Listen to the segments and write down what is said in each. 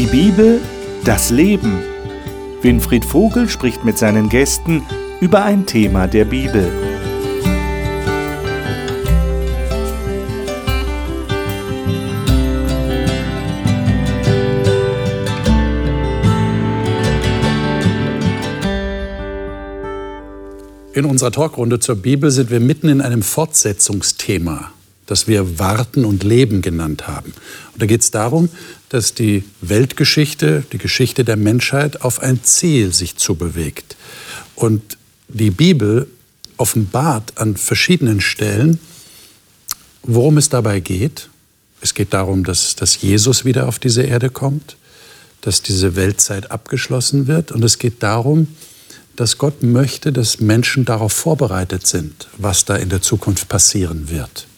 Die Bibel, das Leben. Winfried Vogel spricht mit seinen Gästen über ein Thema der Bibel. In unserer Talkrunde zur Bibel sind wir mitten in einem Fortsetzungsthema das wir Warten und Leben genannt haben. Und da geht es darum, dass die Weltgeschichte, die Geschichte der Menschheit auf ein Ziel sich zubewegt. Und die Bibel offenbart an verschiedenen Stellen, worum es dabei geht. Es geht darum, dass, dass Jesus wieder auf diese Erde kommt, dass diese Weltzeit abgeschlossen wird. Und es geht darum, dass Gott möchte, dass Menschen darauf vorbereitet sind, was da in der Zukunft passieren wird.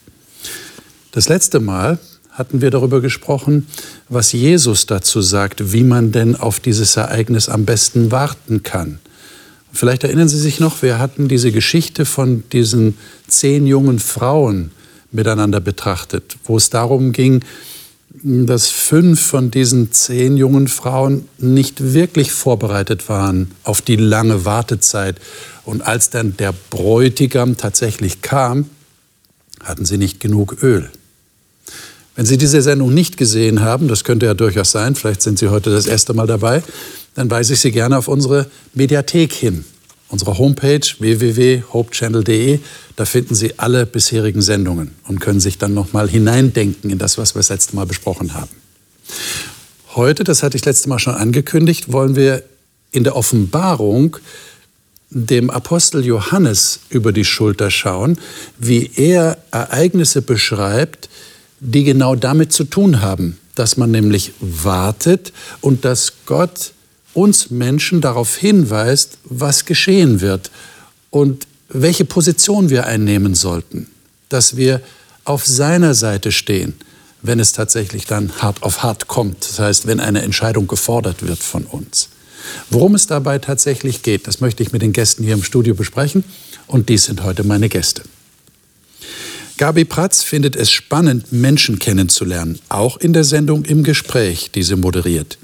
Das letzte Mal hatten wir darüber gesprochen, was Jesus dazu sagt, wie man denn auf dieses Ereignis am besten warten kann. Vielleicht erinnern Sie sich noch, wir hatten diese Geschichte von diesen zehn jungen Frauen miteinander betrachtet, wo es darum ging, dass fünf von diesen zehn jungen Frauen nicht wirklich vorbereitet waren auf die lange Wartezeit. Und als dann der Bräutigam tatsächlich kam, hatten sie nicht genug Öl. Wenn Sie diese Sendung nicht gesehen haben, das könnte ja durchaus sein, vielleicht sind Sie heute das erste Mal dabei, dann weise ich Sie gerne auf unsere Mediathek hin. Unsere Homepage www.hopechannel.de, da finden Sie alle bisherigen Sendungen und können sich dann nochmal hineindenken in das, was wir das letzte Mal besprochen haben. Heute, das hatte ich letzte Mal schon angekündigt, wollen wir in der Offenbarung dem Apostel Johannes über die Schulter schauen, wie er Ereignisse beschreibt, die genau damit zu tun haben, dass man nämlich wartet und dass Gott uns Menschen darauf hinweist, was geschehen wird und welche Position wir einnehmen sollten, dass wir auf seiner Seite stehen, wenn es tatsächlich dann hart auf hart kommt, das heißt, wenn eine Entscheidung gefordert wird von uns. Worum es dabei tatsächlich geht, das möchte ich mit den Gästen hier im Studio besprechen und dies sind heute meine Gäste. Gabi Pratz findet es spannend, Menschen kennenzulernen, auch in der Sendung Im Gespräch, die sie moderiert.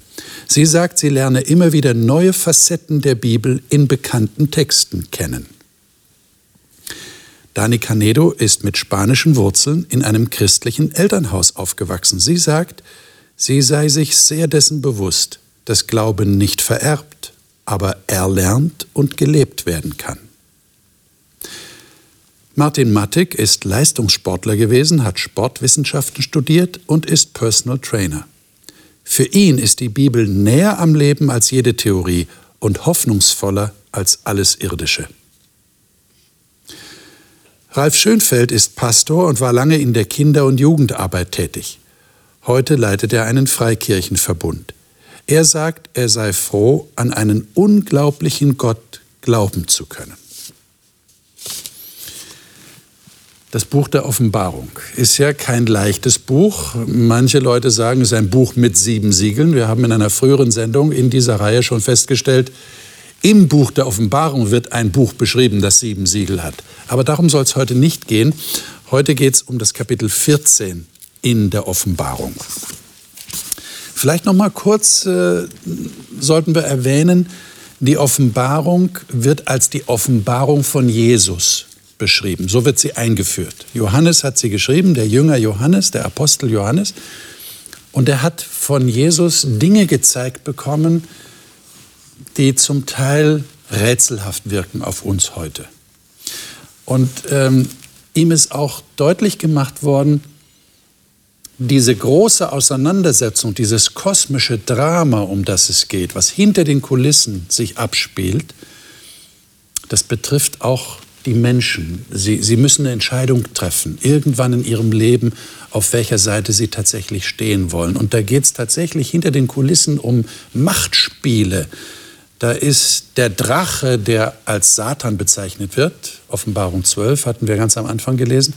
Sie sagt, sie lerne immer wieder neue Facetten der Bibel in bekannten Texten kennen. Dani Canedo ist mit spanischen Wurzeln in einem christlichen Elternhaus aufgewachsen. Sie sagt, sie sei sich sehr dessen bewusst, dass Glauben nicht vererbt, aber erlernt und gelebt werden kann. Martin Mattig ist Leistungssportler gewesen, hat Sportwissenschaften studiert und ist Personal Trainer. Für ihn ist die Bibel näher am Leben als jede Theorie und hoffnungsvoller als alles Irdische. Ralf Schönfeld ist Pastor und war lange in der Kinder- und Jugendarbeit tätig. Heute leitet er einen Freikirchenverbund. Er sagt, er sei froh, an einen unglaublichen Gott glauben zu können. Das Buch der Offenbarung ist ja kein leichtes Buch. Manche Leute sagen, es ist ein Buch mit sieben Siegeln. Wir haben in einer früheren Sendung in dieser Reihe schon festgestellt, im Buch der Offenbarung wird ein Buch beschrieben, das sieben Siegel hat. Aber darum soll es heute nicht gehen. Heute geht es um das Kapitel 14 in der Offenbarung. Vielleicht noch mal kurz äh, sollten wir erwähnen, die Offenbarung wird als die Offenbarung von Jesus beschrieben. So wird sie eingeführt. Johannes hat sie geschrieben, der Jünger Johannes, der Apostel Johannes. Und er hat von Jesus Dinge gezeigt bekommen, die zum Teil rätselhaft wirken auf uns heute. Und ähm, ihm ist auch deutlich gemacht worden, diese große Auseinandersetzung, dieses kosmische Drama, um das es geht, was hinter den Kulissen sich abspielt, das betrifft auch die Menschen. Sie, sie müssen eine Entscheidung treffen, irgendwann in ihrem Leben, auf welcher Seite sie tatsächlich stehen wollen. Und da geht es tatsächlich hinter den Kulissen um Machtspiele. Da ist der Drache, der als Satan bezeichnet wird, Offenbarung 12 hatten wir ganz am Anfang gelesen,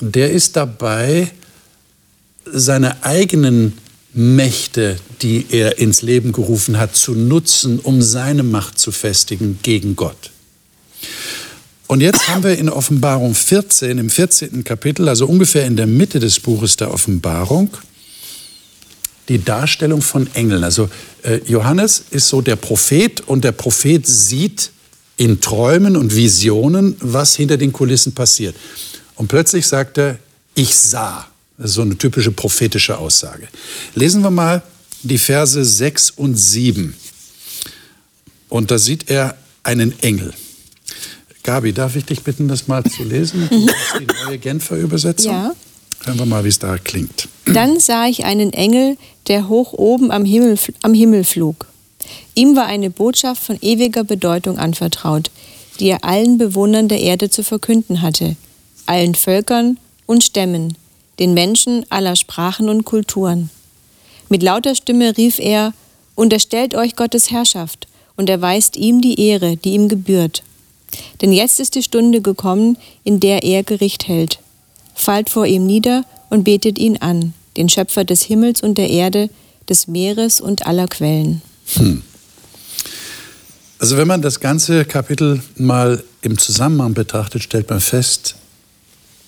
der ist dabei, seine eigenen Mächte, die er ins Leben gerufen hat, zu nutzen, um seine Macht zu festigen gegen Gott. Und jetzt haben wir in Offenbarung 14, im 14. Kapitel, also ungefähr in der Mitte des Buches der Offenbarung, die Darstellung von Engeln. Also äh, Johannes ist so der Prophet und der Prophet sieht in Träumen und Visionen, was hinter den Kulissen passiert. Und plötzlich sagt er, ich sah. Das ist so eine typische prophetische Aussage. Lesen wir mal die Verse 6 und 7. Und da sieht er einen Engel. Gabi, darf ich dich bitten, das mal zu lesen? Das ist die neue Genfer Übersetzung. Ja. Hören wir mal, wie es da klingt. Dann sah ich einen Engel, der hoch oben am Himmel, am Himmel flog. Ihm war eine Botschaft von ewiger Bedeutung anvertraut, die er allen Bewohnern der Erde zu verkünden hatte, allen Völkern und Stämmen, den Menschen aller Sprachen und Kulturen. Mit lauter Stimme rief er, Unterstellt euch Gottes Herrschaft und erweist ihm die Ehre, die ihm gebührt. Denn jetzt ist die Stunde gekommen, in der er Gericht hält. Fallt vor ihm nieder und betet ihn an, den Schöpfer des Himmels und der Erde, des Meeres und aller Quellen. Hm. Also wenn man das ganze Kapitel mal im Zusammenhang betrachtet, stellt man fest,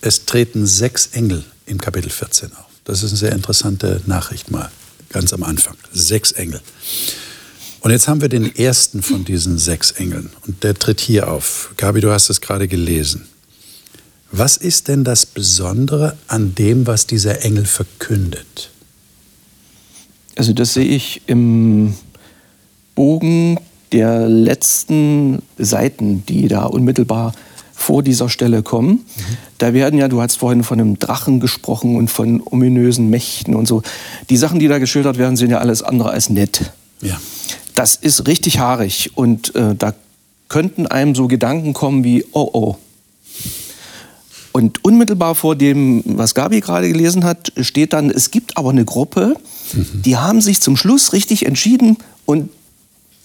es treten sechs Engel im Kapitel 14 auf. Das ist eine sehr interessante Nachricht mal, ganz am Anfang. Sechs Engel. Und jetzt haben wir den ersten von diesen sechs Engeln und der tritt hier auf. Gabi, du hast es gerade gelesen. Was ist denn das Besondere an dem, was dieser Engel verkündet? Also das sehe ich im Bogen der letzten Seiten, die da unmittelbar vor dieser Stelle kommen. Mhm. Da werden ja, du hast vorhin von einem Drachen gesprochen und von ominösen Mächten und so. Die Sachen, die da geschildert werden, sind ja alles andere als nett. Ja. Das ist richtig haarig und äh, da könnten einem so Gedanken kommen wie, oh oh. Und unmittelbar vor dem, was Gabi gerade gelesen hat, steht dann, es gibt aber eine Gruppe, mhm. die haben sich zum Schluss richtig entschieden und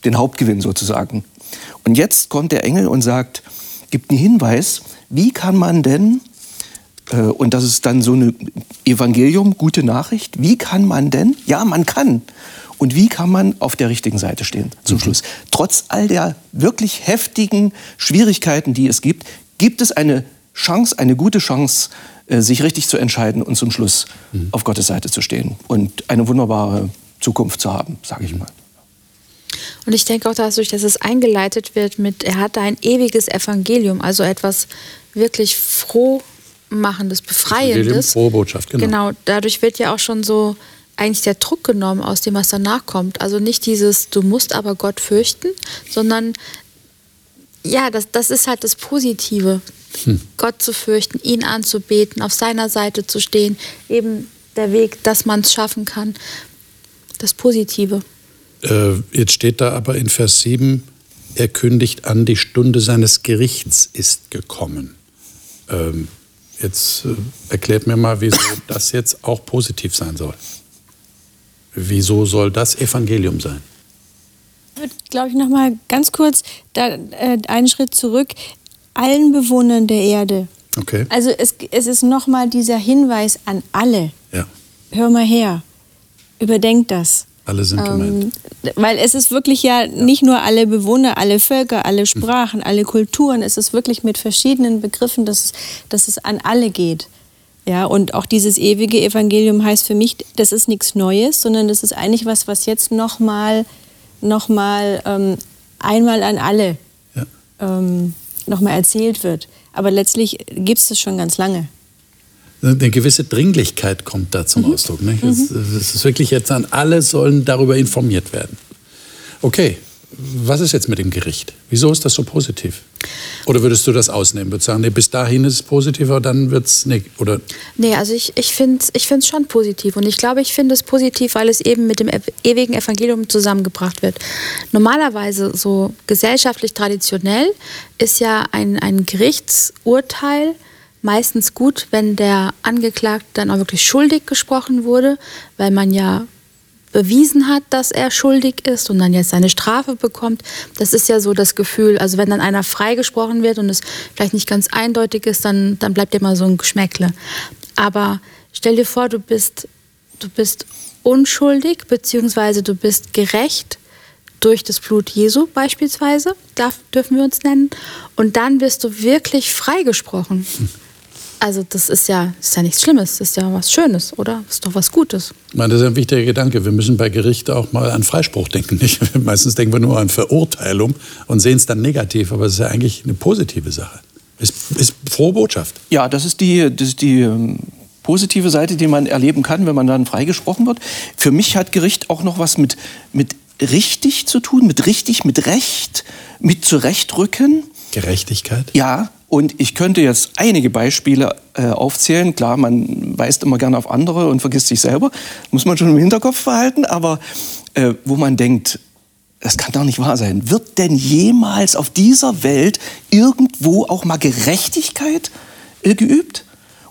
den Hauptgewinn sozusagen. Und jetzt kommt der Engel und sagt, gibt einen Hinweis, wie kann man denn, äh, und das ist dann so ein Evangelium, gute Nachricht, wie kann man denn, ja, man kann. Und wie kann man auf der richtigen Seite stehen zum mhm. Schluss? Trotz all der wirklich heftigen Schwierigkeiten, die es gibt, gibt es eine Chance, eine gute Chance, äh, sich richtig zu entscheiden und zum Schluss mhm. auf Gottes Seite zu stehen und eine wunderbare Zukunft zu haben, sage ich mhm. mal. Und ich denke auch dadurch, dass es eingeleitet wird mit, er hat ein ewiges Evangelium, also etwas wirklich frohmachendes, befreiendes. Frohe Botschaft, genau. Genau, dadurch wird ja auch schon so eigentlich der Druck genommen aus dem, was danach kommt. Also nicht dieses, du musst aber Gott fürchten, sondern ja, das, das ist halt das Positive. Hm. Gott zu fürchten, ihn anzubeten, auf seiner Seite zu stehen, eben der Weg, dass man es schaffen kann. Das Positive. Äh, jetzt steht da aber in Vers 7, er kündigt an, die Stunde seines Gerichts ist gekommen. Ähm, jetzt äh, erklärt mir mal, wieso das jetzt auch positiv sein soll. Wieso soll das Evangelium sein? Ich würde, glaube ich, noch mal ganz kurz da, äh, einen Schritt zurück. Allen Bewohnern der Erde. Okay. Also es, es ist noch mal dieser Hinweis an alle. Ja. Hör mal her. Überdenkt das. Alle sind gemeint. Ähm, weil es ist wirklich ja, ja, nicht nur alle Bewohner, alle Völker, alle Sprachen, mhm. alle Kulturen. Es ist wirklich mit verschiedenen Begriffen, dass, dass es an alle geht. Ja, und auch dieses ewige Evangelium heißt für mich, das ist nichts Neues, sondern das ist eigentlich was, was jetzt nochmal noch mal, ähm, einmal an alle ja. ähm, nochmal erzählt wird. Aber letztlich gibt es das schon ganz lange eine gewisse Dringlichkeit kommt da zum mhm. Ausdruck. Mhm. Es, es, ist wirklich jetzt an alle sollen darüber informiert werden. Okay, was ist jetzt mit dem Gericht? Wieso ist das so positiv? Oder würdest du das ausnehmen? Würdest du sagen, nee, bis dahin ist es positiv, aber dann wird es nicht? Oder? Nee, also ich, ich finde es ich schon positiv. Und ich glaube, ich finde es positiv, weil es eben mit dem ewigen Evangelium zusammengebracht wird. Normalerweise, so gesellschaftlich traditionell, ist ja ein, ein Gerichtsurteil meistens gut, wenn der Angeklagte dann auch wirklich schuldig gesprochen wurde, weil man ja bewiesen hat, dass er schuldig ist und dann jetzt seine Strafe bekommt. Das ist ja so das Gefühl. Also wenn dann einer freigesprochen wird und es vielleicht nicht ganz eindeutig ist, dann, dann bleibt immer so ein Geschmäckle. Aber stell dir vor, du bist, du bist unschuldig, beziehungsweise du bist gerecht durch das Blut Jesu beispielsweise, darf, dürfen wir uns nennen. Und dann wirst du wirklich freigesprochen. Also das ist ja, ist ja nichts Schlimmes, das ist ja was Schönes, oder? Das ist doch was Gutes. Ich meine, das ist ein wichtiger Gedanke. Wir müssen bei Gericht auch mal an Freispruch denken. Nicht? Meistens denken wir nur an Verurteilung und sehen es dann negativ, aber es ist ja eigentlich eine positive Sache. Ist, ist frohe Botschaft. Ja, das ist die, das ist die ähm, positive Seite, die man erleben kann, wenn man dann freigesprochen wird. Für mich hat Gericht auch noch was mit, mit richtig zu tun, mit richtig, mit Recht, mit Zurechtrücken. Gerechtigkeit? Ja, und ich könnte jetzt einige Beispiele äh, aufzählen. Klar, man weist immer gerne auf andere und vergisst sich selber. Muss man schon im Hinterkopf behalten. Aber äh, wo man denkt, das kann doch nicht wahr sein. Wird denn jemals auf dieser Welt irgendwo auch mal Gerechtigkeit äh, geübt?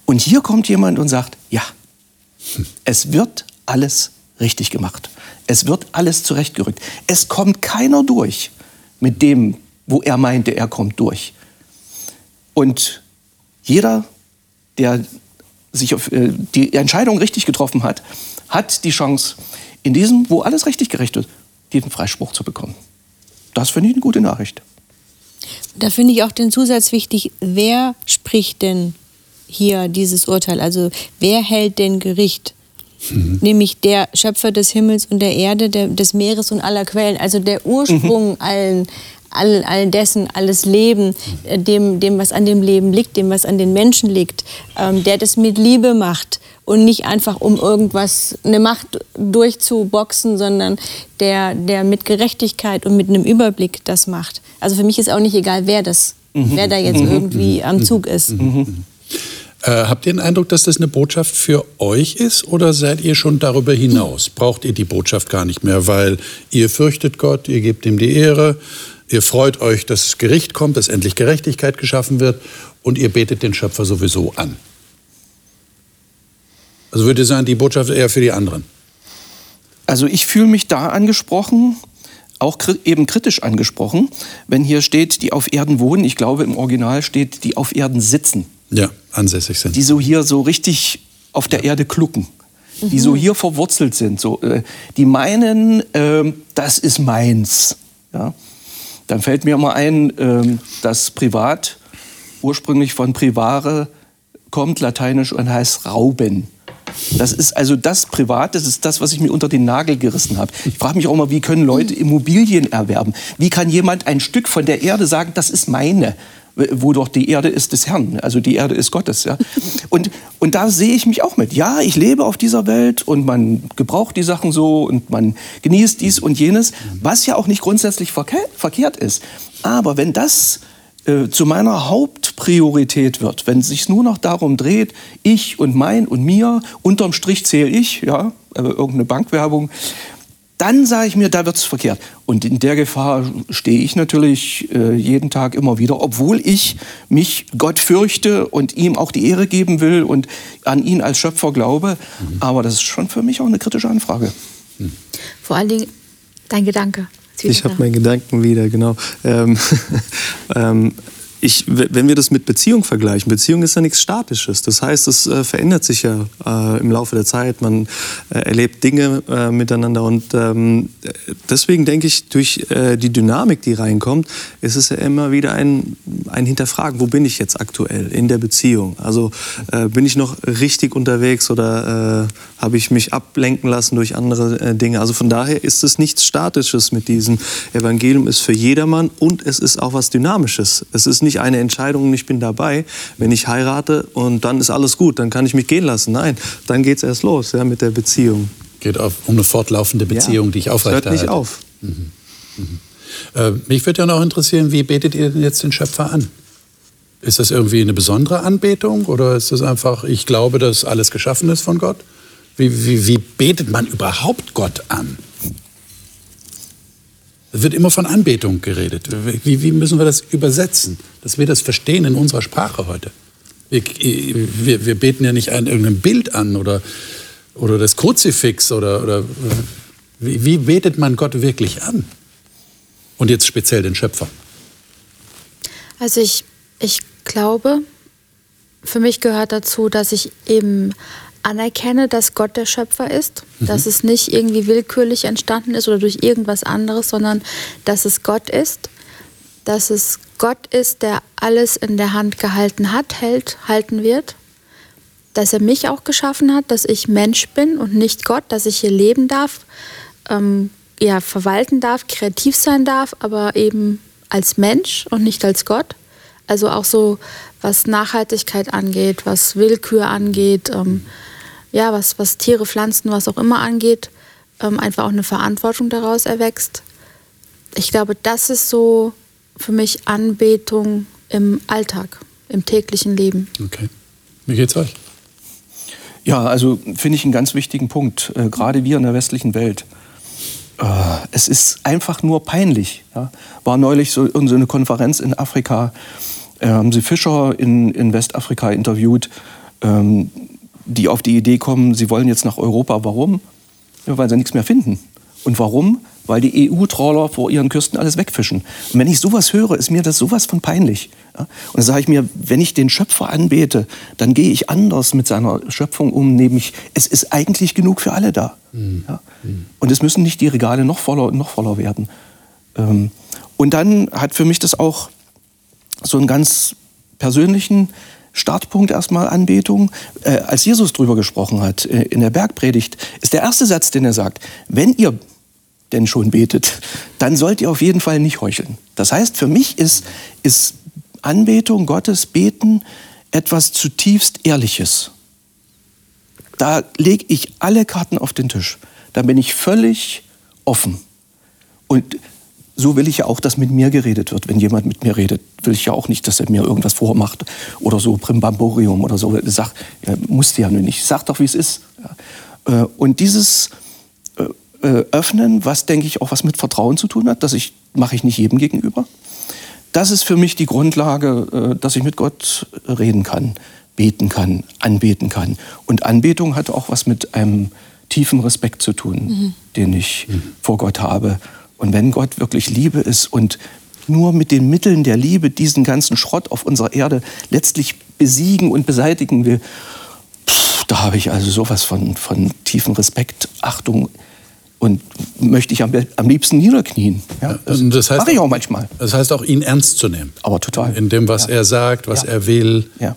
Und hier kommt jemand und sagt, ja, es wird alles richtig gemacht. Es wird alles zurechtgerückt. Es kommt keiner durch mit dem, wo er meinte, er kommt durch. Und jeder, der sich auf äh, die Entscheidung richtig getroffen hat, hat die Chance, in diesem, wo alles richtig gerecht wird, diesen Freispruch zu bekommen. Das finde ich eine gute Nachricht. Da finde ich auch den Zusatz wichtig, wer spricht denn hier dieses Urteil? Also wer hält denn Gericht? Mhm. Nämlich der Schöpfer des Himmels und der Erde, der, des Meeres und aller Quellen, also der Ursprung mhm. allen, all, all dessen, alles Leben, äh, dem, dem, was an dem Leben liegt, dem, was an den Menschen liegt, ähm, der das mit Liebe macht und nicht einfach um irgendwas, eine Macht durchzuboxen, sondern der, der mit Gerechtigkeit und mit einem Überblick das macht. Also für mich ist auch nicht egal, wer das, mhm. wer da jetzt mhm. irgendwie am Zug ist. Mhm. Äh, habt ihr den Eindruck, dass das eine Botschaft für euch ist oder seid ihr schon darüber hinaus? Braucht ihr die Botschaft gar nicht mehr, weil ihr fürchtet Gott, ihr gebt ihm die Ehre, ihr freut euch, dass Gericht kommt, dass endlich Gerechtigkeit geschaffen wird und ihr betet den Schöpfer sowieso an? Also würde ich sagen, die Botschaft eher für die anderen. Also ich fühle mich da angesprochen, auch eben kritisch angesprochen, wenn hier steht, die auf Erden wohnen. Ich glaube, im Original steht, die auf Erden sitzen. Ja, ansässig sind. Die so hier so richtig auf der ja. Erde klucken. Mhm. Die so hier verwurzelt sind. So, äh, die meinen, äh, das ist meins. Ja? Dann fällt mir mal ein, äh, dass Privat ursprünglich von privare kommt, lateinisch, und heißt rauben. Das ist also das Privat, das ist das, was ich mir unter den Nagel gerissen habe. Ich frage mich auch mal, wie können Leute Immobilien erwerben? Wie kann jemand ein Stück von der Erde sagen, das ist meine? Wo doch die Erde ist des Herrn, also die Erde ist Gottes. Ja? Und, und da sehe ich mich auch mit. Ja, ich lebe auf dieser Welt und man gebraucht die Sachen so und man genießt dies und jenes, was ja auch nicht grundsätzlich verkehrt ist. Aber wenn das äh, zu meiner Hauptpriorität wird, wenn es sich nur noch darum dreht, ich und mein und mir, unterm Strich zähle ich, ja, äh, irgendeine Bankwerbung, dann sage ich mir, da wird es verkehrt. Und in der Gefahr stehe ich natürlich äh, jeden Tag immer wieder, obwohl ich mich Gott fürchte und ihm auch die Ehre geben will und an ihn als Schöpfer glaube. Mhm. Aber das ist schon für mich auch eine kritische Anfrage. Mhm. Vor allen Dingen dein Gedanke. Ich habe meinen Gedanken wieder, genau. Ähm, ähm, ich, wenn wir das mit Beziehung vergleichen, Beziehung ist ja nichts Statisches. Das heißt, es äh, verändert sich ja äh, im Laufe der Zeit. Man äh, erlebt Dinge äh, miteinander. Und ähm, deswegen denke ich, durch äh, die Dynamik, die reinkommt, ist es ja immer wieder ein, ein Hinterfragen, wo bin ich jetzt aktuell in der Beziehung? Also äh, bin ich noch richtig unterwegs oder habe ich mich ablenken lassen durch andere Dinge? Also von daher ist es nichts Statisches mit diesem Evangelium, ist für jedermann und es ist auch was Dynamisches. Es ist nicht nicht eine Entscheidung und ich bin dabei, wenn ich heirate und dann ist alles gut, dann kann ich mich gehen lassen. Nein, dann geht es erst los ja, mit der Beziehung. Geht auf, um eine fortlaufende Beziehung, ja, die ich aufrechterhalte. Hört nicht auf. Mhm. Mhm. Äh, mich würde ja noch interessieren, wie betet ihr denn jetzt den Schöpfer an? Ist das irgendwie eine besondere Anbetung oder ist das einfach, ich glaube, dass alles geschaffen ist von Gott? Wie, wie, wie betet man überhaupt Gott an? Es wird immer von Anbetung geredet. Wie, wie, müssen wir das übersetzen, dass wir das verstehen in unserer Sprache heute? Wir, wir, wir beten ja nicht ein irgendein Bild an oder, oder das Kruzifix oder, oder wie, wie betet man Gott wirklich an? Und jetzt speziell den Schöpfer. Also ich, ich glaube, für mich gehört dazu, dass ich eben anerkenne, dass Gott der Schöpfer ist, mhm. dass es nicht irgendwie willkürlich entstanden ist oder durch irgendwas anderes, sondern dass es Gott ist, dass es Gott ist, der alles in der Hand gehalten hat, hält, halten wird, dass er mich auch geschaffen hat, dass ich Mensch bin und nicht Gott, dass ich hier leben darf, ähm, ja, verwalten darf, kreativ sein darf, aber eben als Mensch und nicht als Gott. Also auch so, was Nachhaltigkeit angeht, was Willkür angeht, ähm, ja, was, was Tiere, Pflanzen, was auch immer angeht, ähm, einfach auch eine Verantwortung daraus erwächst. Ich glaube, das ist so für mich Anbetung im Alltag, im täglichen Leben. Okay. Wie geht's euch? Ja, also finde ich einen ganz wichtigen Punkt, äh, gerade wir in der westlichen Welt. Äh, es ist einfach nur peinlich. Ja? War neulich so, so eine Konferenz in Afrika, äh, haben sie Fischer in, in Westafrika interviewt, ähm, die auf die Idee kommen, sie wollen jetzt nach Europa. Warum? Ja, weil sie nichts mehr finden. Und warum? Weil die EU-Trawler vor ihren Küsten alles wegfischen. Und wenn ich sowas höre, ist mir das sowas von peinlich. Ja? Und dann sage ich mir, wenn ich den Schöpfer anbete, dann gehe ich anders mit seiner Schöpfung um, nämlich es ist eigentlich genug für alle da. Mhm. Ja? Und es müssen nicht die Regale noch voller, noch voller werden. Ähm, und dann hat für mich das auch so einen ganz persönlichen Startpunkt erstmal Anbetung. Äh, als Jesus drüber gesprochen hat äh, in der Bergpredigt, ist der erste Satz, den er sagt, wenn ihr denn schon betet, dann sollt ihr auf jeden Fall nicht heucheln. Das heißt, für mich ist, ist Anbetung, Gottes Beten etwas zutiefst Ehrliches. Da lege ich alle Karten auf den Tisch. Da bin ich völlig offen. Und so will ich ja auch, dass mit mir geredet wird. Wenn jemand mit mir redet, will ich ja auch nicht, dass er mir irgendwas vormacht oder so Primbamborium oder so. Sag, ja, musste ja nur nicht. Sag doch, wie es ist. Ja. Äh, und dieses äh, äh, Öffnen, was denke ich auch was mit Vertrauen zu tun hat, das ich mache ich nicht jedem gegenüber. Das ist für mich die Grundlage, dass ich mit Gott reden kann, beten kann, anbeten kann. Und Anbetung hat auch was mit einem tiefen Respekt zu tun, mhm. den ich mhm. vor Gott habe und wenn Gott wirklich Liebe ist und nur mit den Mitteln der Liebe diesen ganzen Schrott auf unserer Erde letztlich besiegen und beseitigen will, pff, da habe ich also sowas von, von tiefen Respekt, Achtung und möchte ich am, am liebsten niederknien. Ja, das, das heißt, mache ich auch manchmal. Das heißt auch, ihn ernst zu nehmen. Aber total. In dem, was ja. er sagt, was ja. er will. Ja.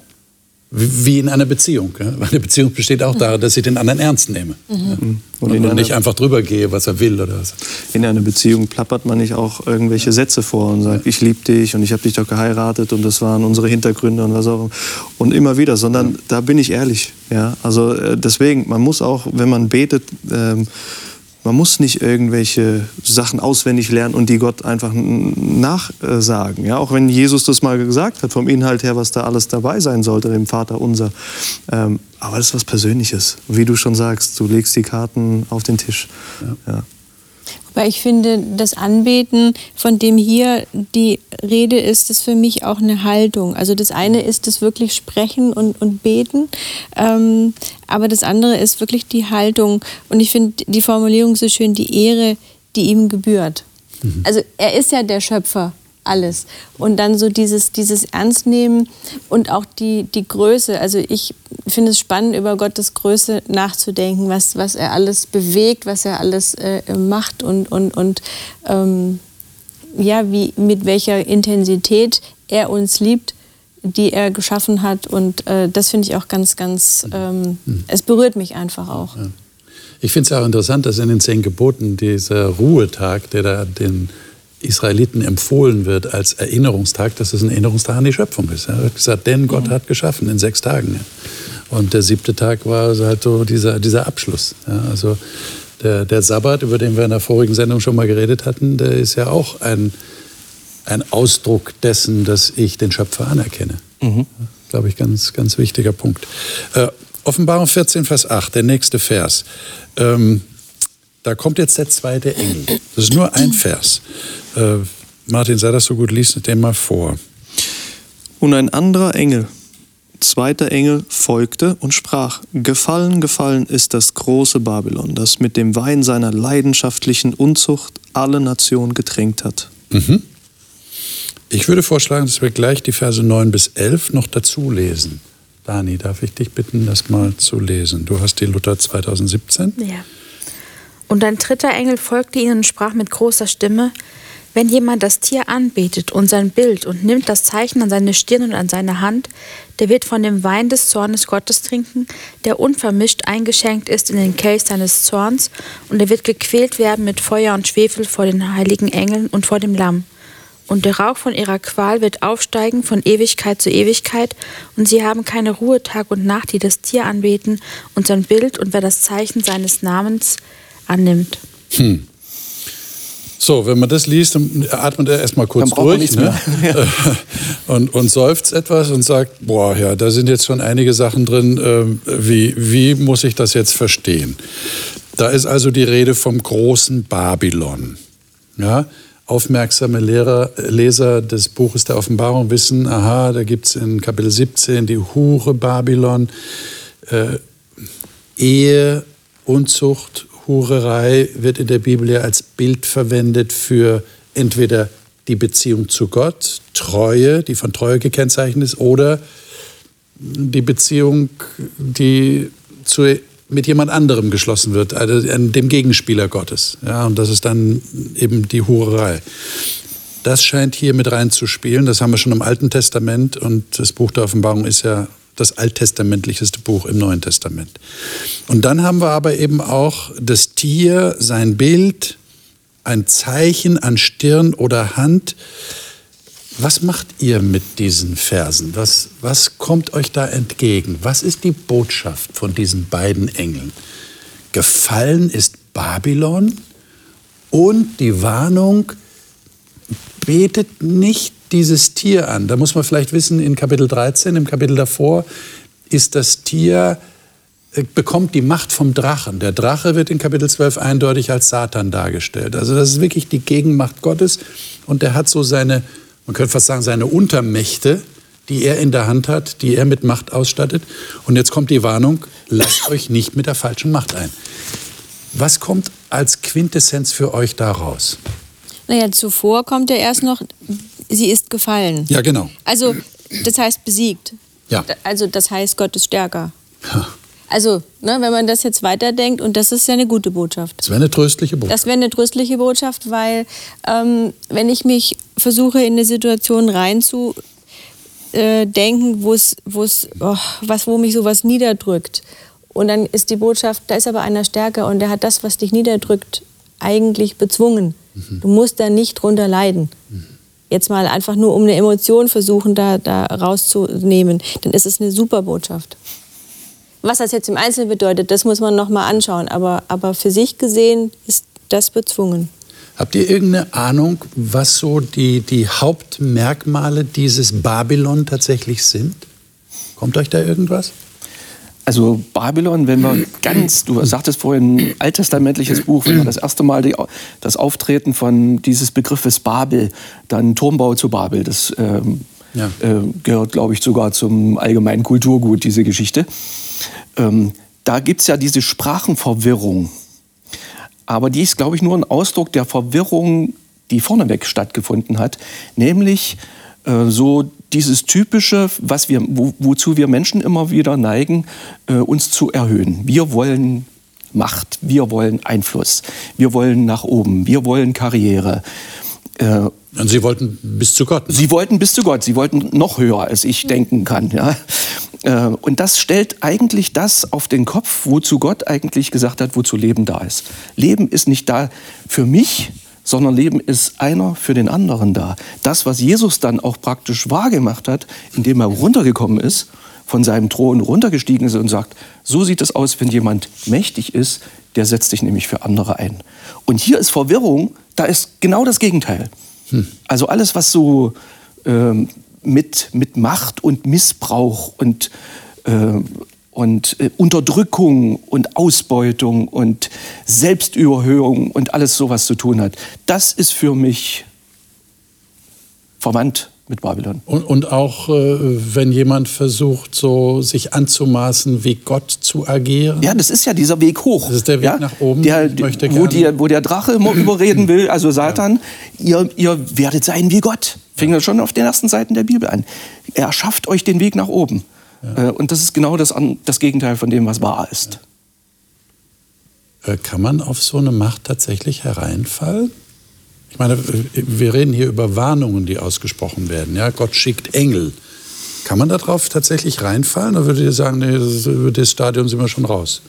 Wie in einer Beziehung. Weil eine Beziehung besteht auch darin, dass ich den anderen ernst nehme. Mhm. Und, und nicht einfach drüber gehe, was er will oder was. In einer Beziehung plappert man nicht auch irgendwelche Sätze vor und sagt, ich liebe dich und ich habe dich doch geheiratet und das waren unsere Hintergründe und was auch immer. Und immer wieder, sondern da bin ich ehrlich. Ja? Also äh, deswegen, man muss auch, wenn man betet, ähm, man muss nicht irgendwelche Sachen auswendig lernen und die Gott einfach nachsagen. Ja, auch wenn Jesus das mal gesagt hat, vom Inhalt her, was da alles dabei sein sollte, dem Vater unser. Ähm, aber das ist was Persönliches. Wie du schon sagst, du legst die Karten auf den Tisch. Ja. ja. Weil ich finde, das Anbeten, von dem hier die Rede ist, ist für mich auch eine Haltung. Also das eine ist das wirklich Sprechen und, und Beten, ähm, aber das andere ist wirklich die Haltung. Und ich finde die Formulierung so schön, die Ehre, die ihm gebührt. Mhm. Also er ist ja der Schöpfer alles. Und dann so dieses, dieses Ernstnehmen und auch die, die Größe. Also ich finde es spannend, über Gottes Größe nachzudenken, was, was er alles bewegt, was er alles äh, macht und, und, und ähm, ja, wie, mit welcher Intensität er uns liebt, die er geschaffen hat. Und äh, das finde ich auch ganz, ganz, ähm, mhm. es berührt mich einfach auch. Ja. Ich finde es auch interessant, dass in den zehn Geboten dieser Ruhetag, der da den Israeliten empfohlen wird als Erinnerungstag, dass es ein Erinnerungstag an die Schöpfung ist. Er hat gesagt, denn Gott hat geschaffen in sechs Tagen. Und der siebte Tag war halt so dieser, dieser Abschluss. also der, der Sabbat, über den wir in der vorigen Sendung schon mal geredet hatten, der ist ja auch ein, ein Ausdruck dessen, dass ich den Schöpfer anerkenne. Mhm. Glaube ich, ganz, ganz wichtiger Punkt. Äh, Offenbarung 14, Vers 8, der nächste Vers. Ähm, da kommt jetzt der zweite Engel. Das ist nur ein Vers. Äh, Martin, sei das so gut, lies den mal vor. Und ein anderer Engel, zweiter Engel, folgte und sprach, Gefallen, gefallen ist das große Babylon, das mit dem Wein seiner leidenschaftlichen Unzucht alle Nationen getränkt hat. Mhm. Ich würde vorschlagen, dass wir gleich die Verse 9 bis 11 noch dazu lesen. Dani, darf ich dich bitten, das mal zu lesen? Du hast die Luther 2017. Ja. Und ein dritter Engel folgte ihnen und sprach mit großer Stimme, wenn jemand das Tier anbetet und sein Bild und nimmt das Zeichen an seine Stirn und an seine Hand, der wird von dem Wein des Zornes Gottes trinken, der unvermischt eingeschenkt ist in den Kelch seines Zorns, und er wird gequält werden mit Feuer und Schwefel vor den heiligen Engeln und vor dem Lamm. Und der Rauch von ihrer Qual wird aufsteigen von Ewigkeit zu Ewigkeit, und sie haben keine Ruhe Tag und Nacht, die das Tier anbeten und sein Bild und wer das Zeichen seines Namens annimmt. Hm. So, wenn man das liest, dann atmet er erstmal kurz durch ne? und, und seufzt etwas und sagt, boah, ja, da sind jetzt schon einige Sachen drin, äh, wie, wie muss ich das jetzt verstehen? Da ist also die Rede vom großen Babylon. Ja? Aufmerksame Lehrer, Leser des Buches der Offenbarung wissen, aha, da gibt es in Kapitel 17 die Hure Babylon, äh, Ehe, Unzucht, Hurerei wird in der Bibel ja als Bild verwendet für entweder die Beziehung zu Gott, Treue, die von Treue gekennzeichnet ist, oder die Beziehung, die zu, mit jemand anderem geschlossen wird, also dem Gegenspieler Gottes. Ja, und das ist dann eben die Hurerei. Das scheint hier mit reinzuspielen. Das haben wir schon im Alten Testament und das Buch der Offenbarung ist ja das alttestamentlichste Buch im Neuen Testament. Und dann haben wir aber eben auch das Tier, sein Bild, ein Zeichen an Stirn oder Hand. Was macht ihr mit diesen Versen? Was, was kommt euch da entgegen? Was ist die Botschaft von diesen beiden Engeln? Gefallen ist Babylon und die Warnung, betet nicht dieses Tier an. Da muss man vielleicht wissen, in Kapitel 13, im Kapitel davor, ist das Tier, äh, bekommt die Macht vom Drachen. Der Drache wird in Kapitel 12 eindeutig als Satan dargestellt. Also das ist wirklich die Gegenmacht Gottes und der hat so seine, man könnte fast sagen, seine Untermächte, die er in der Hand hat, die er mit Macht ausstattet. Und jetzt kommt die Warnung, lasst euch nicht mit der falschen Macht ein. Was kommt als Quintessenz für euch daraus? Naja, zuvor kommt ja erst noch, sie ist gefallen. Ja, genau. Also, das heißt besiegt. Ja. Also, das heißt, Gott ist stärker. Ha. Also, ne, wenn man das jetzt weiterdenkt, und das ist ja eine gute Botschaft. Das wäre eine tröstliche Botschaft. Das wäre eine tröstliche Botschaft, weil ähm, wenn ich mich versuche, in eine Situation reinzudenken, äh, oh, was, wo mich sowas niederdrückt, und dann ist die Botschaft, da ist aber einer stärker und der hat das, was dich niederdrückt, eigentlich bezwungen. Mhm. Du musst da nicht drunter leiden. Mhm jetzt mal einfach nur um eine Emotion versuchen, da, da rauszunehmen, dann ist es eine super Botschaft. Was das jetzt im Einzelnen bedeutet, das muss man noch mal anschauen. Aber, aber für sich gesehen ist das bezwungen. Habt ihr irgendeine Ahnung, was so die, die Hauptmerkmale dieses Babylon tatsächlich sind? Kommt euch da irgendwas? Also Babylon, wenn wir ganz, du sagtest vorhin, alttestamentliches Buch, wenn wir das erste Mal die, das Auftreten von dieses Begriffes Babel, dann Turmbau zu Babel, das ähm, ja. äh, gehört, glaube ich, sogar zum allgemeinen Kulturgut, diese Geschichte. Ähm, da gibt es ja diese Sprachenverwirrung. Aber die ist, glaube ich, nur ein Ausdruck der Verwirrung, die vorneweg stattgefunden hat, nämlich äh, so dieses typische, was wir, wo, wozu wir Menschen immer wieder neigen, äh, uns zu erhöhen. Wir wollen Macht, wir wollen Einfluss, wir wollen nach oben, wir wollen Karriere. Äh, und Sie wollten bis zu Gott. Sie wollten bis zu Gott. Sie wollten noch höher, als ich denken kann. Ja. Äh, und das stellt eigentlich das auf den Kopf, wozu Gott eigentlich gesagt hat, wozu Leben da ist. Leben ist nicht da für mich, sondern Leben ist einer für den anderen da. Das, was Jesus dann auch praktisch wahrgemacht hat, indem er runtergekommen ist, von seinem Thron runtergestiegen ist und sagt, so sieht es aus, wenn jemand mächtig ist, der setzt sich nämlich für andere ein. Und hier ist Verwirrung, da ist genau das Gegenteil. Hm. Also alles, was so ähm, mit, mit Macht und Missbrauch und äh, und äh, Unterdrückung und Ausbeutung und Selbstüberhöhung und alles sowas zu tun hat. Das ist für mich verwandt mit Babylon. Und, und auch, äh, wenn jemand versucht, so sich anzumaßen, wie Gott zu agieren? Ja, das ist ja dieser Weg hoch. Das ist der Weg ja? nach oben. Der, wo, die, wo, der Drache immer überreden will, also Satan, ja. ihr, ihr werdet sein wie Gott. Fing das schon auf den ersten Seiten der Bibel an. Er schafft euch den Weg nach oben. Ja. Äh, und das ist genau das, das Gegenteil von dem, was wahr ist. Äh, kann man auf so eine Macht tatsächlich hereinfallen? Ich meine, wir reden hier über Warnungen, die ausgesprochen werden. Ja? Gott schickt Engel. Kann man darauf tatsächlich reinfallen oder würdet ihr sagen, nee, das, über das Stadium sind wir schon raus?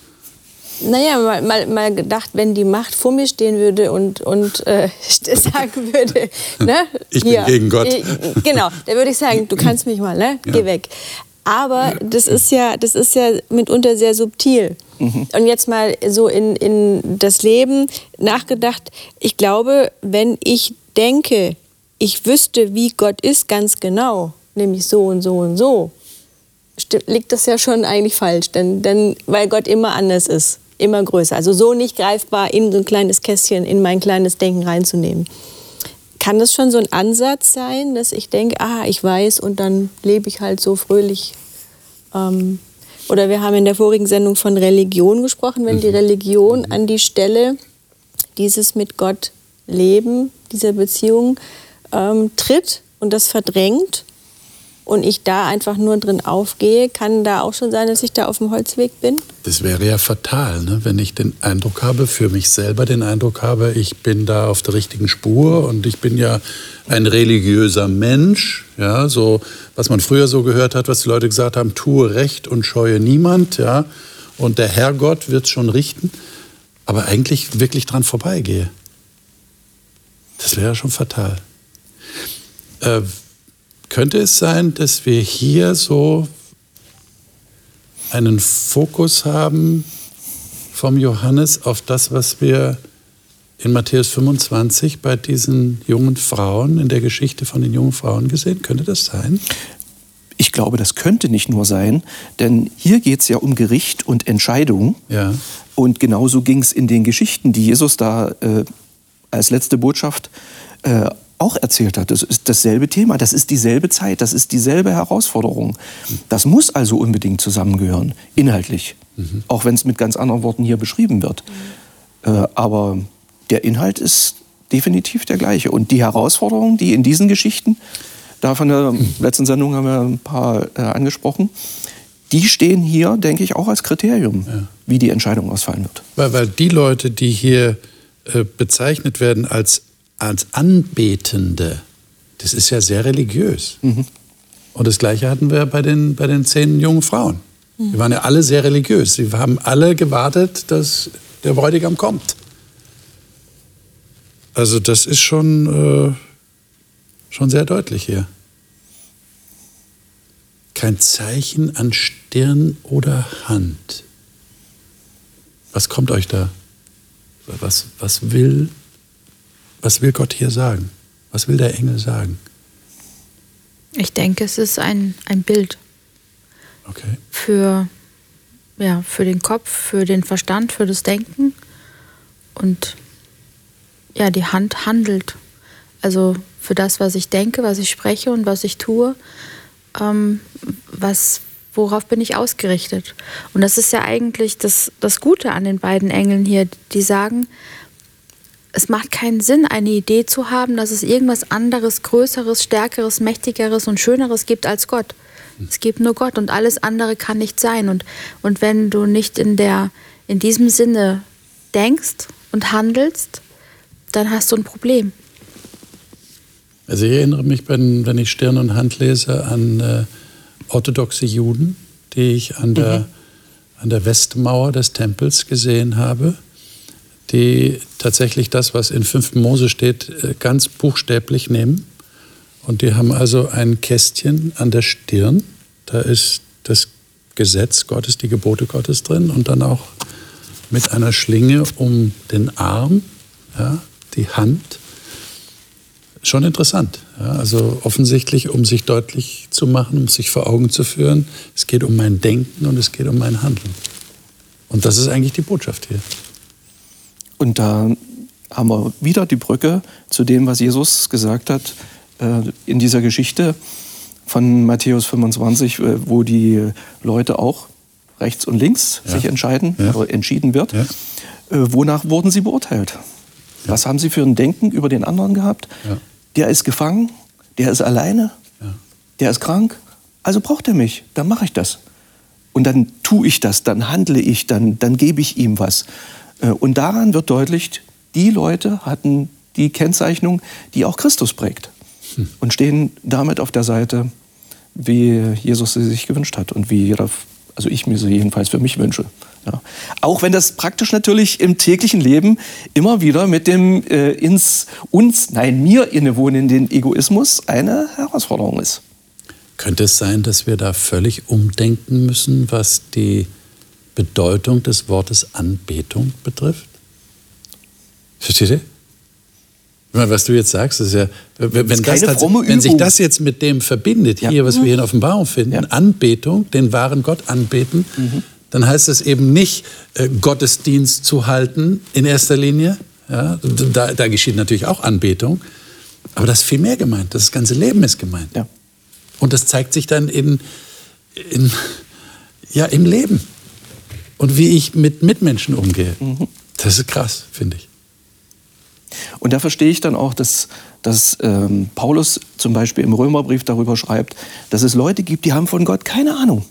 Naja, mal, mal, mal gedacht, wenn die Macht vor mir stehen würde und, und äh, sagen würde, ne? Ich bin gegen Gott. Ich, genau, dann würde ich sagen, du kannst mich mal, ne? Geh Ja. weg. Aber das ist ja, das ist ja mitunter sehr subtil. Und jetzt mal so in, in das Leben nachgedacht. Ich glaube, wenn ich denke, ich wüsste, wie Gott ist, ganz genau, nämlich so und so und so, liegt das ja schon eigentlich falsch, denn, denn, weil Gott immer anders ist, immer größer. Also so nicht greifbar in so ein kleines Kästchen, in mein kleines Denken reinzunehmen. Kann das schon so ein Ansatz sein, dass ich denke, ah, ich weiß und dann lebe ich halt so fröhlich? Ähm, oder wir haben in der vorigen Sendung von Religion gesprochen, wenn die Religion an die Stelle dieses mit Gott leben, dieser Beziehung ähm, tritt und das verdrängt und ich da einfach nur drin aufgehe, kann da auch schon sein, dass ich da auf dem Holzweg bin? Das wäre ja fatal, ne? wenn ich den Eindruck habe, für mich selber den Eindruck habe, ich bin da auf der richtigen Spur und ich bin ja ein religiöser Mensch, ja, so was man früher so gehört hat, was die Leute gesagt haben, tue Recht und scheue niemand, ja, und der Herrgott wird es schon richten, aber eigentlich wirklich dran vorbeigehe. Das wäre ja schon fatal. Äh, könnte es sein, dass wir hier so einen Fokus haben vom Johannes auf das, was wir in Matthäus 25 bei diesen jungen Frauen, in der Geschichte von den jungen Frauen gesehen? Könnte das sein? Ich glaube, das könnte nicht nur sein, denn hier geht es ja um Gericht und Entscheidung. Ja. Und genauso ging es in den Geschichten, die Jesus da äh, als letzte Botschaft äh, auch erzählt hat. Das ist dasselbe Thema, das ist dieselbe Zeit, das ist dieselbe Herausforderung. Das muss also unbedingt zusammengehören, inhaltlich. Auch wenn es mit ganz anderen Worten hier beschrieben wird. Äh, aber der Inhalt ist definitiv der gleiche. Und die Herausforderungen, die in diesen Geschichten, da von der letzten Sendung haben wir ein paar äh, angesprochen, die stehen hier, denke ich, auch als Kriterium, wie die Entscheidung ausfallen wird. Weil, weil die Leute, die hier äh, bezeichnet werden als, als Anbetende, das ist ja sehr religiös. Und das Gleiche hatten wir bei den, bei den zehn jungen Frauen. Die waren ja alle sehr religiös. Sie haben alle gewartet, dass der Bräutigam kommt. Also das ist schon, äh, schon sehr deutlich hier. Kein Zeichen an Stirn oder Hand. Was kommt euch da? Was, was, will, was will Gott hier sagen? Was will der Engel sagen? Ich denke, es ist ein, ein Bild Okay. für, ja, für den Kopf, für den Verstand, für das Denken. Und ja, die Hand handelt. Also für das, was ich denke, was ich spreche und was ich tue, ähm, was, worauf bin ich ausgerichtet? Und das ist ja eigentlich das, das Gute an den beiden Engeln hier, die sagen, es macht keinen Sinn, eine Idee zu haben, dass es irgendwas anderes, Größeres, Stärkeres, Mächtigeres und Schöneres gibt als Gott. Es gibt nur Gott und alles andere kann nicht sein. Und, und wenn du nicht in, der, in diesem Sinne denkst und handelst, dann hast du ein Problem. Also ich erinnere mich, wenn, wenn ich Stirn und Hand lese, an äh, orthodoxe Juden, die ich an der, an der Westmauer des Tempels gesehen habe, die tatsächlich das, was in 5. Mose steht, äh, ganz buchstäblich nehmen. Und die haben also ein Kästchen an der Stirn, da ist das Gesetz Gottes, die Gebote Gottes drin und dann auch mit einer Schlinge um den Arm, ja, die Hand. Schon interessant. Ja, also offensichtlich, um sich deutlich zu machen, um sich vor Augen zu führen, es geht um mein Denken und es geht um mein Handeln. Und das ist eigentlich die Botschaft hier. Und da haben wir wieder die Brücke zu dem, was Jesus gesagt hat äh, in dieser Geschichte von Matthäus 25, äh, wo die Leute auch rechts und links Ja. sich entscheiden, Ja. entschieden wird. Ja. Äh, wonach wurden sie beurteilt? Was haben sie für ein Denken über den anderen gehabt? Der ist gefangen, der ist alleine, der ist krank, also braucht er mich, dann mache ich das. Und dann tue ich das, dann handle ich, dann, dann gebe ich ihm was. Äh, Und daran wird deutlich, die Leute hatten die Kennzeichnung, die auch Christus prägt. Und stehen damit auf der Seite wie Jesus sie sich gewünscht hat und wie jeder, also ich mir sie jedenfalls für mich wünsche. Ja. Auch wenn das praktisch natürlich im täglichen Leben immer wieder mit dem äh, ins uns, nein, mir innewohnenden Egoismus eine Herausforderung ist. Könnte es sein, dass wir da völlig umdenken müssen, was die Bedeutung des Wortes Anbetung betrifft? Versteht ihr? Was du jetzt sagst, ist ja, wenn, das das wenn sich das jetzt mit dem verbindet, ja. hier, was wir hier in Offenbarung finden, ja. Anbetung, den wahren Gott anbeten, mhm. dann heißt es eben nicht, äh, Gottesdienst zu halten in erster Linie. Ja, da, da, geschieht natürlich auch Anbetung. Aber das ist viel mehr gemeint. Das ganze Leben ist gemeint. Und das zeigt sich dann in, in, ja, im Leben. Und wie ich mit Mitmenschen umgehe. Mhm. Das ist krass, finde ich. Und da verstehe ich dann auch, dass, dass ähm, Paulus zum Beispiel im Römerbrief darüber schreibt, dass es Leute gibt, die haben von Gott keine Ahnung.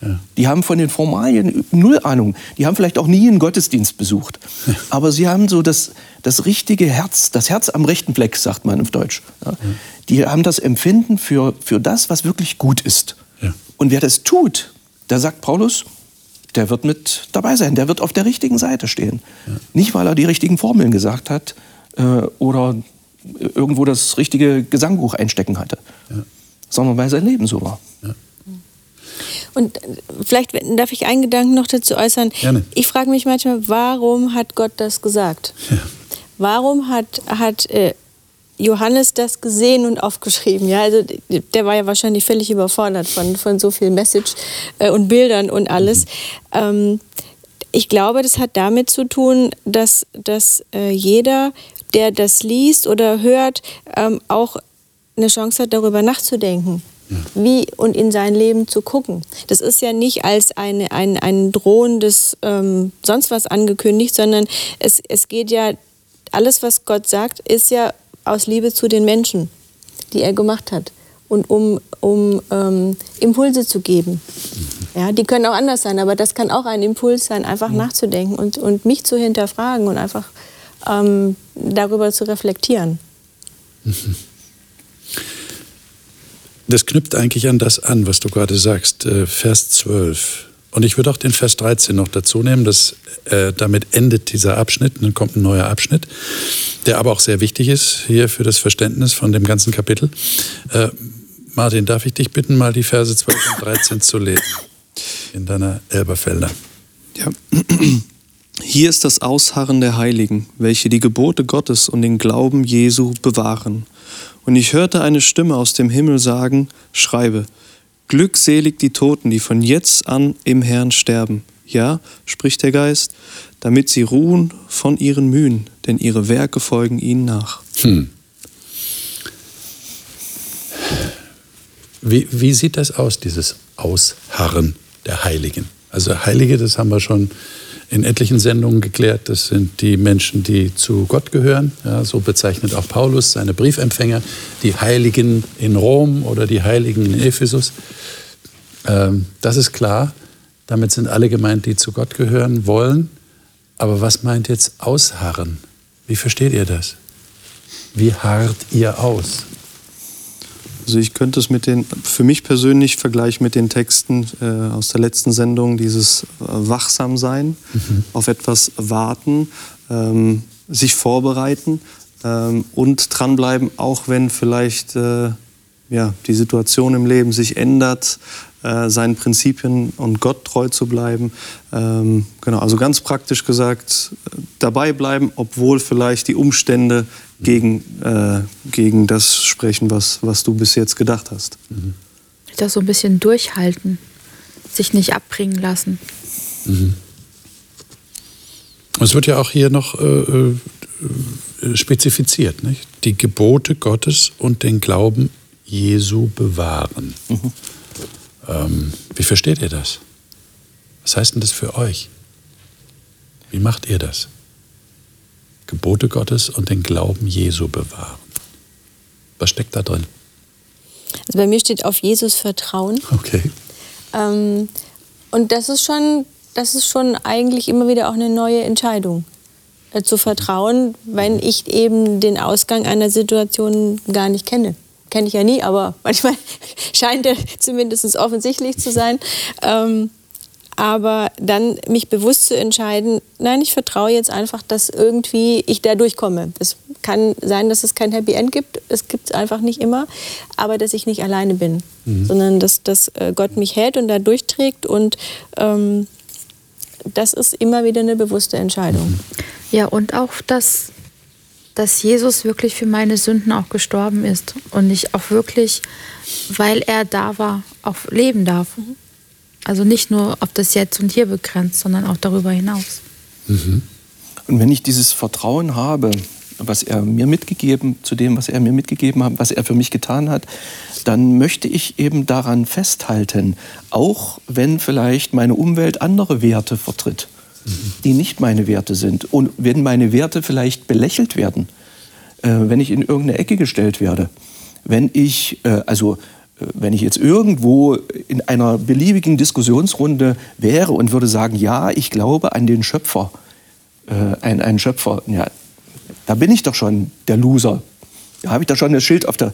Ja. Die haben von den Formalien null Ahnung. Die haben vielleicht auch nie einen Gottesdienst besucht. Ja. Aber sie haben so das, das richtige Herz, das Herz am rechten Fleck, sagt man auf Deutsch. Ja. Die haben das Empfinden für, für das, was wirklich gut ist. Und wer das tut, da sagt Paulus, der wird mit dabei sein, der wird auf der richtigen Seite stehen. Nicht, weil er die richtigen Formeln gesagt hat, äh, oder irgendwo das richtige Gesangbuch einstecken hatte, ja. sondern weil sein Leben so war. Ja. Und vielleicht darf ich einen Gedanken noch dazu äußern. Gerne. Ich frage mich manchmal, warum hat Gott das gesagt? Ja. Warum hat, hat äh, Johannes das gesehen und aufgeschrieben? Ja, also der war ja wahrscheinlich völlig überfordert von, von so viel Message äh, und Bildern und alles. Mhm. Ähm, ich glaube, das hat damit zu tun, dass, dass äh, jeder der das liest oder hört, ähm, auch eine Chance hat, darüber nachzudenken. Wie und in sein Leben zu gucken. Das ist ja nicht als eine, ein, ein drohendes ähm, sonst was angekündigt, sondern es, es geht ja, alles, was Gott sagt, ist ja aus Liebe zu den Menschen, die er gemacht hat. Und um, um ähm, Impulse zu geben. Ja, die können auch anders sein, aber das kann auch ein Impuls sein, einfach nachzudenken und, und mich zu hinterfragen und einfach ähm, darüber zu reflektieren. Das knüpft eigentlich an das an, was du gerade sagst, äh, Vers 12. Und ich würde auch den Vers 13 noch dazu nehmen. Das, äh, damit endet dieser Abschnitt. Dann kommt ein neuer Abschnitt, der aber auch sehr wichtig ist hier für das Verständnis von dem ganzen Kapitel. Äh, Martin, darf ich dich bitten, mal die Verse 12 und 13 zu lesen in deiner Elberfelder? Ja. Hier ist das Ausharren der Heiligen, welche die Gebote Gottes und den Glauben Jesu bewahren. Und ich hörte eine Stimme aus dem Himmel sagen, schreibe, Glückselig die Toten, die von jetzt an im Herrn sterben. Ja, spricht der Geist, damit sie ruhen von ihren Mühen, denn ihre Werke folgen ihnen nach. Hm. Wie, wie sieht das aus, dieses Ausharren der Heiligen? Also Heilige, das haben wir schon in etlichen Sendungen geklärt. Das sind die Menschen, die zu Gott gehören. Ja, so bezeichnet auch Paulus seine Briefempfänger, die Heiligen in Rom oder die Heiligen in Ephesus. Ähm, das ist klar. Damit sind alle gemeint, die zu Gott gehören wollen. Aber was meint jetzt ausharren? Wie versteht ihr das? Wie harrt ihr aus? Also ich könnte es mit den, für mich persönlich vergleichen mit den Texten äh, aus der letzten Sendung, dieses äh, wachsam sein, mhm. auf etwas warten, ähm, sich vorbereiten ähm, und dranbleiben, auch wenn vielleicht äh, ja, die Situation im Leben sich ändert, äh, seinen Prinzipien und Gott treu zu bleiben. Ähm, genau, also ganz praktisch gesagt, dabei bleiben, obwohl vielleicht die Umstände gegen, äh, gegen das sprechen, was, was du bis jetzt gedacht hast. Mhm. Das so ein bisschen durchhalten, sich nicht abbringen lassen. Mhm. Es wird ja auch hier noch äh, äh, spezifiziert, nicht? die Gebote Gottes und den Glauben Jesu bewahren. Mhm. Ähm, wie versteht ihr das? Was heißt denn das für euch? Wie macht ihr das? Gebote Gottes und den Glauben Jesu bewahren. Was steckt da drin? Also bei mir steht auf Jesus Vertrauen. Okay. Ähm, und das ist schon, das ist schon eigentlich immer wieder auch eine neue Entscheidung. Äh, zu vertrauen, wenn ich eben den Ausgang einer Situation gar nicht kenne. kenne ich ja nie, aber manchmal scheint er zumindest offensichtlich zu sein. Ähm, aber dann mich bewusst zu entscheiden, nein, ich vertraue jetzt einfach, dass irgendwie ich da durchkomme. Es kann sein, dass es kein Happy End gibt, es gibt es einfach nicht immer, aber dass ich nicht alleine bin, mhm. sondern dass, dass äh, Gott mich hält und da durchträgt und ähm, das ist immer wieder eine bewusste Entscheidung. Ja, und auch, dass, dass Jesus wirklich für meine Sünden auch gestorben ist und ich auch wirklich, weil er da war, auch leben darf. Mhm. Also nicht nur auf das Jetzt und Hier begrenzt, sondern auch darüber hinaus. Mhm. Und wenn ich dieses Vertrauen habe, was er mir mitgegeben, zu dem, was er mir mitgegeben hat, was er für mich getan hat, dann möchte ich eben daran festhalten, auch wenn vielleicht meine Umwelt andere Werte vertritt, mhm. die nicht meine Werte sind. Und wenn meine Werte vielleicht belächelt werden, äh, wenn ich in irgendeine Ecke gestellt werde, wenn ich, äh, also wenn ich jetzt irgendwo in einer beliebigen Diskussionsrunde wäre und würde sagen, ja, ich glaube an den Schöpfer, äh, ein, einen Schöpfer, ja, da bin ich doch schon der Loser. Da habe ich doch schon das Schild auf der.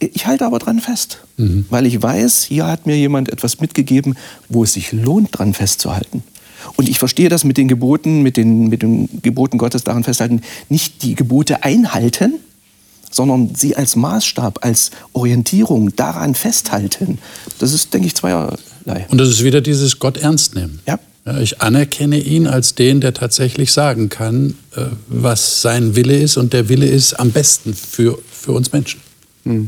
Ich halte aber dran fest, mhm. weil ich weiß, hier hat mir jemand etwas mitgegeben, wo es sich lohnt, dran festzuhalten. Und ich verstehe das mit den Geboten, mit den, mit den Geboten Gottes daran festhalten, nicht die Gebote einhalten, sondern sie als Maßstab, als Orientierung daran festhalten. Das ist, denke ich, zweierlei. Und das ist wieder dieses Gott ernst nehmen. Ja. ich anerkenne ihn als den, der tatsächlich sagen kann, äh, was sein Wille ist. Und der Wille ist am besten für, für uns Menschen.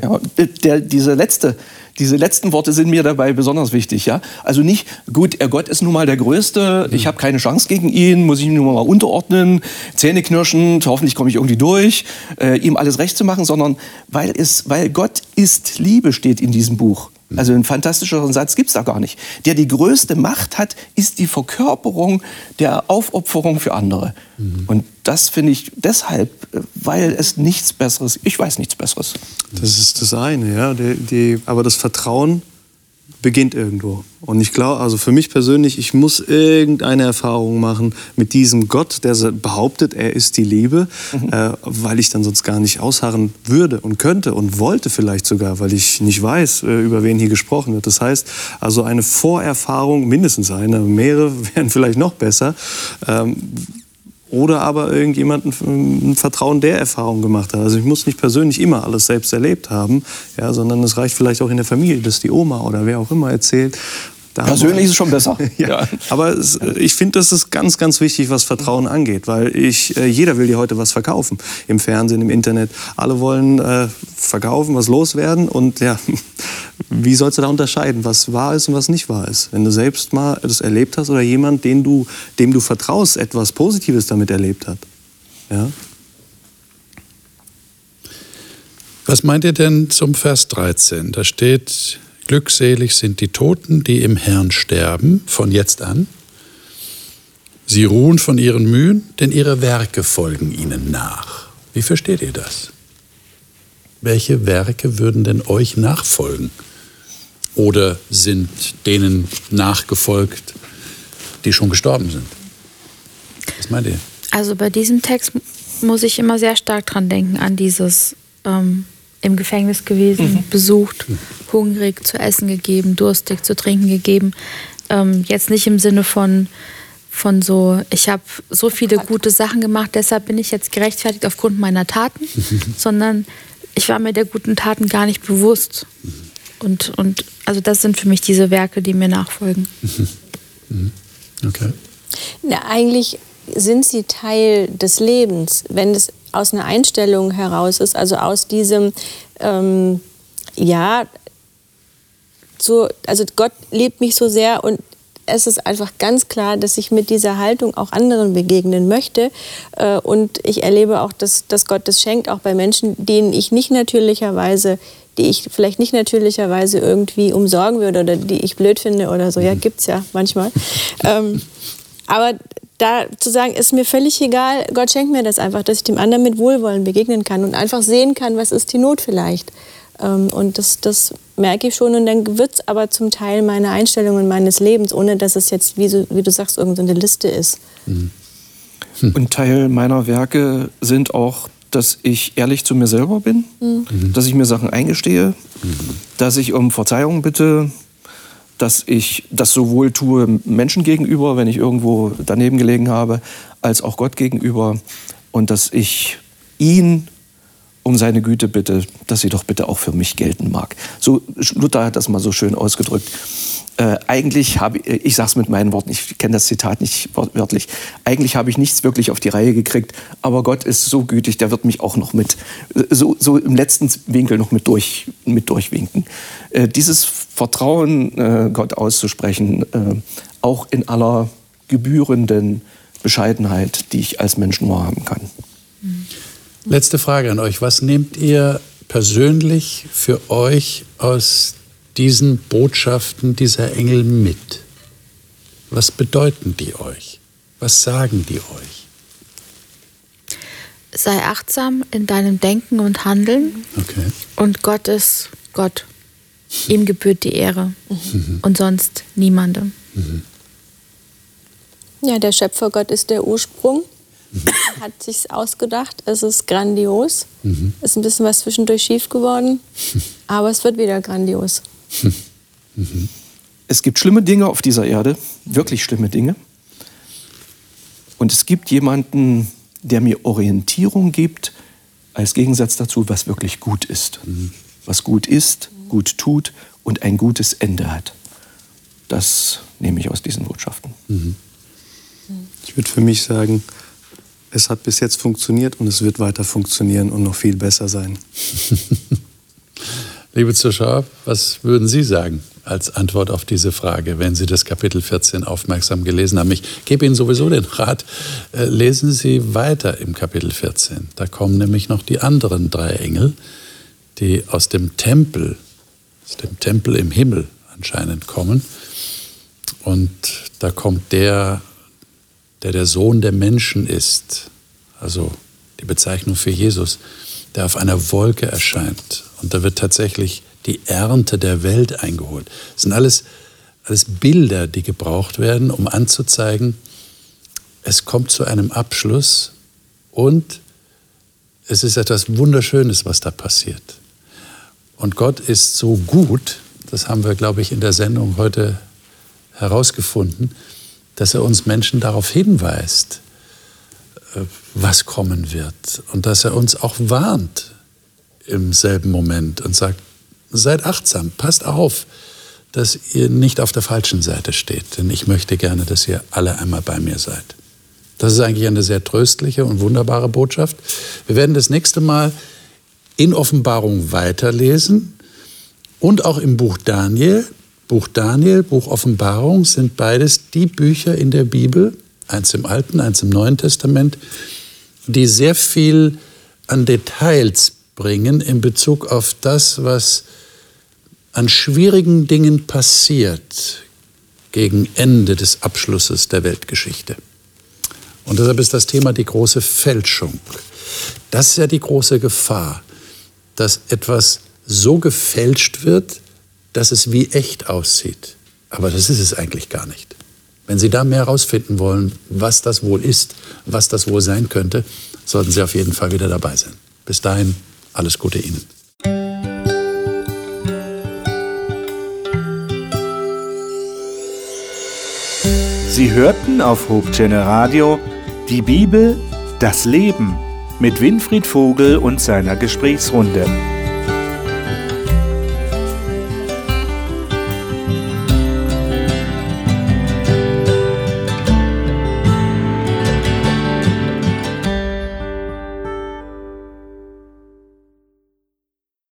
Ja, der, dieser letzte diese letzten Worte sind mir dabei besonders wichtig. Ja? Also nicht, gut, Gott ist nun mal der Größte, ich habe keine Chance gegen ihn, muss ich ihn nun mal unterordnen, Zähne knirschen, hoffentlich komme ich irgendwie durch, äh, ihm alles recht zu machen, sondern weil, es, weil Gott ist Liebe steht in diesem Buch. Also einen fantastischeren Satz gibt es da gar nicht. Der die größte Macht hat, ist die Verkörperung der Aufopferung für andere. Mhm. Und das finde ich deshalb, weil es nichts Besseres, ich weiß nichts Besseres. Das ist das eine, ja. Die, die, aber das Vertrauen beginnt irgendwo. Und ich glaube, also für mich persönlich, ich muss irgendeine Erfahrung machen mit diesem Gott, der behauptet, er ist die Liebe, mhm. äh, weil ich dann sonst gar nicht ausharren würde und könnte und wollte vielleicht sogar, weil ich nicht weiß, äh, über wen hier gesprochen wird. Das heißt, also eine Vorerfahrung, mindestens eine, mehrere wären vielleicht noch besser, ähm, oder aber irgendjemanden Vertrauen der Erfahrung gemacht hat. Also ich muss nicht persönlich immer alles selbst erlebt haben, ja, sondern es reicht vielleicht auch in der Familie, dass die Oma oder wer auch immer erzählt. Da Persönlich ist es schon besser. ja. ja. Aber es, ich finde, das ist ganz, ganz wichtig, was Vertrauen angeht, weil ich, äh, jeder will dir heute was verkaufen. Im Fernsehen, im Internet. Alle wollen äh, verkaufen, was loswerden. Und ja, wie sollst du da unterscheiden, was wahr ist und was nicht wahr ist? Wenn du selbst mal das erlebt hast oder jemand, den du, dem du vertraust, etwas Positives damit erlebt hat. Ja? Was meint ihr denn zum Vers 13? Da steht, glückselig sind die Toten, die im Herrn sterben, von jetzt an. Sie ruhen von ihren Mühen, denn ihre Werke folgen ihnen nach. Wie versteht ihr das? Welche Werke würden denn euch nachfolgen? oder sind denen nachgefolgt, die schon gestorben sind? Was meint ihr? Also bei diesem Text muss ich immer sehr stark dran denken, an dieses ähm, im Gefängnis gewesen, mhm. besucht, mhm. hungrig zu essen gegeben, durstig zu trinken gegeben. Ähm, jetzt nicht im Sinne von, von so, ich habe so viele gute Sachen gemacht, deshalb bin ich jetzt gerechtfertigt aufgrund meiner Taten, sondern ich war mir der guten Taten gar nicht bewusst. Mhm. Und, und also das sind für mich diese Werke, die mir nachfolgen. Mhm. Okay. Na, eigentlich sind sie Teil des Lebens, wenn es aus einer Einstellung heraus ist, also aus diesem, ähm, ja, so, also Gott liebt mich so sehr und es ist einfach ganz klar, dass ich mit dieser Haltung auch anderen begegnen möchte. Äh, und ich erlebe auch, dass, dass Gott das schenkt, auch bei Menschen, denen ich nicht natürlicherweise die ich vielleicht nicht natürlicherweise irgendwie umsorgen würde oder die ich blöd finde oder so. Ja, mhm. gibt's ja manchmal. ähm, aber da zu sagen, ist mir völlig egal, Gott schenkt mir das einfach, dass ich dem anderen mit Wohlwollen begegnen kann und einfach sehen kann, was ist die Not vielleicht. Ähm, und das, das merke ich schon und dann wird es aber zum Teil meine Einstellung und meines Lebens, ohne dass es jetzt, wie, so, wie du sagst, irgendeine Liste ist. Mhm. Hm. Und Teil meiner Werke sind auch dass ich ehrlich zu mir selber bin, mhm. dass ich mir Sachen eingestehe, mhm. dass ich um Verzeihung bitte, dass ich das sowohl tue Menschen gegenüber, wenn ich irgendwo daneben gelegen habe, als auch Gott gegenüber und dass ich ihn um seine Güte bitte, dass sie doch bitte auch für mich gelten mag. So Luther hat das mal so schön ausgedrückt. Äh, eigentlich habe ich, ich sage es mit meinen Worten, ich kenne das Zitat nicht wörtlich, eigentlich habe ich nichts wirklich auf die Reihe gekriegt, aber Gott ist so gütig, der wird mich auch noch mit, so, so im letzten Winkel noch mit, durch, mit durchwinken. Äh, dieses Vertrauen äh, Gott auszusprechen, äh, auch in aller gebührenden Bescheidenheit, die ich als Mensch nur haben kann. Letzte Frage an euch. Was nehmt ihr persönlich für euch aus diesen Botschaften dieser Engel mit? Was bedeuten die euch? Was sagen die euch? Sei achtsam in deinem Denken und Handeln. Okay. Und Gott ist Gott. Ihm gebührt die Ehre. Mhm. Und sonst niemandem. Mhm. Ja, der Schöpfergott ist der Ursprung. Mhm. Hat sich's ausgedacht. Es ist grandios. Mhm. Ist ein bisschen was zwischendurch schief geworden. Aber es wird wieder grandios. Es gibt schlimme Dinge auf dieser Erde, wirklich schlimme Dinge. Und es gibt jemanden, der mir Orientierung gibt, als Gegensatz dazu, was wirklich gut ist. Mhm. Was gut ist, gut tut und ein gutes Ende hat. Das nehme ich aus diesen Botschaften. Mhm. Ich würde für mich sagen, es hat bis jetzt funktioniert und es wird weiter funktionieren und noch viel besser sein. Liebe Zuschauer, was würden Sie sagen als Antwort auf diese Frage, wenn Sie das Kapitel 14 aufmerksam gelesen haben? Ich gebe Ihnen sowieso den Rat, äh, lesen Sie weiter im Kapitel 14. Da kommen nämlich noch die anderen drei Engel, die aus dem Tempel, aus dem Tempel im Himmel anscheinend kommen. Und da kommt der, der der Sohn der Menschen ist, also die Bezeichnung für Jesus, der auf einer Wolke erscheint und da wird tatsächlich die Ernte der Welt eingeholt. Das sind alles, alles Bilder, die gebraucht werden, um anzuzeigen, es kommt zu einem Abschluss und es ist etwas Wunderschönes, was da passiert. Und Gott ist so gut, das haben wir, glaube ich, in der Sendung heute herausgefunden, dass er uns Menschen darauf hinweist, äh, was kommen wird und dass er uns auch warnt, im selben Moment und sagt, seid achtsam, passt auf, dass ihr nicht auf der falschen Seite steht, denn ich möchte gerne, dass ihr alle einmal bei mir seid. Das ist eigentlich eine sehr tröstliche und wunderbare Botschaft. Wir werden das nächste Mal in Offenbarung weiterlesen und auch im Buch Daniel. Buch Daniel, Buch Offenbarung sind beides die Bücher in der Bibel, eins im Alten, eins im Neuen Testament, die sehr viel an Details bringen in Bezug auf das, was an schwierigen Dingen passiert gegen Ende des Abschlusses der Weltgeschichte. Und deshalb ist das Thema die große Fälschung. Das ist ja die große Gefahr, dass etwas so gefälscht wird, dass es wie echt aussieht. Aber das ist es eigentlich gar nicht. Wenn Sie da mehr herausfinden wollen, was das wohl ist, was das wohl sein könnte, sollten Sie auf jeden Fall wieder dabei sein. Bis dahin alles Gute Ihnen. Sie hörten auf Hochchannel Radio die Bibel, das Leben mit Winfried Vogel und seiner Gesprächsrunde.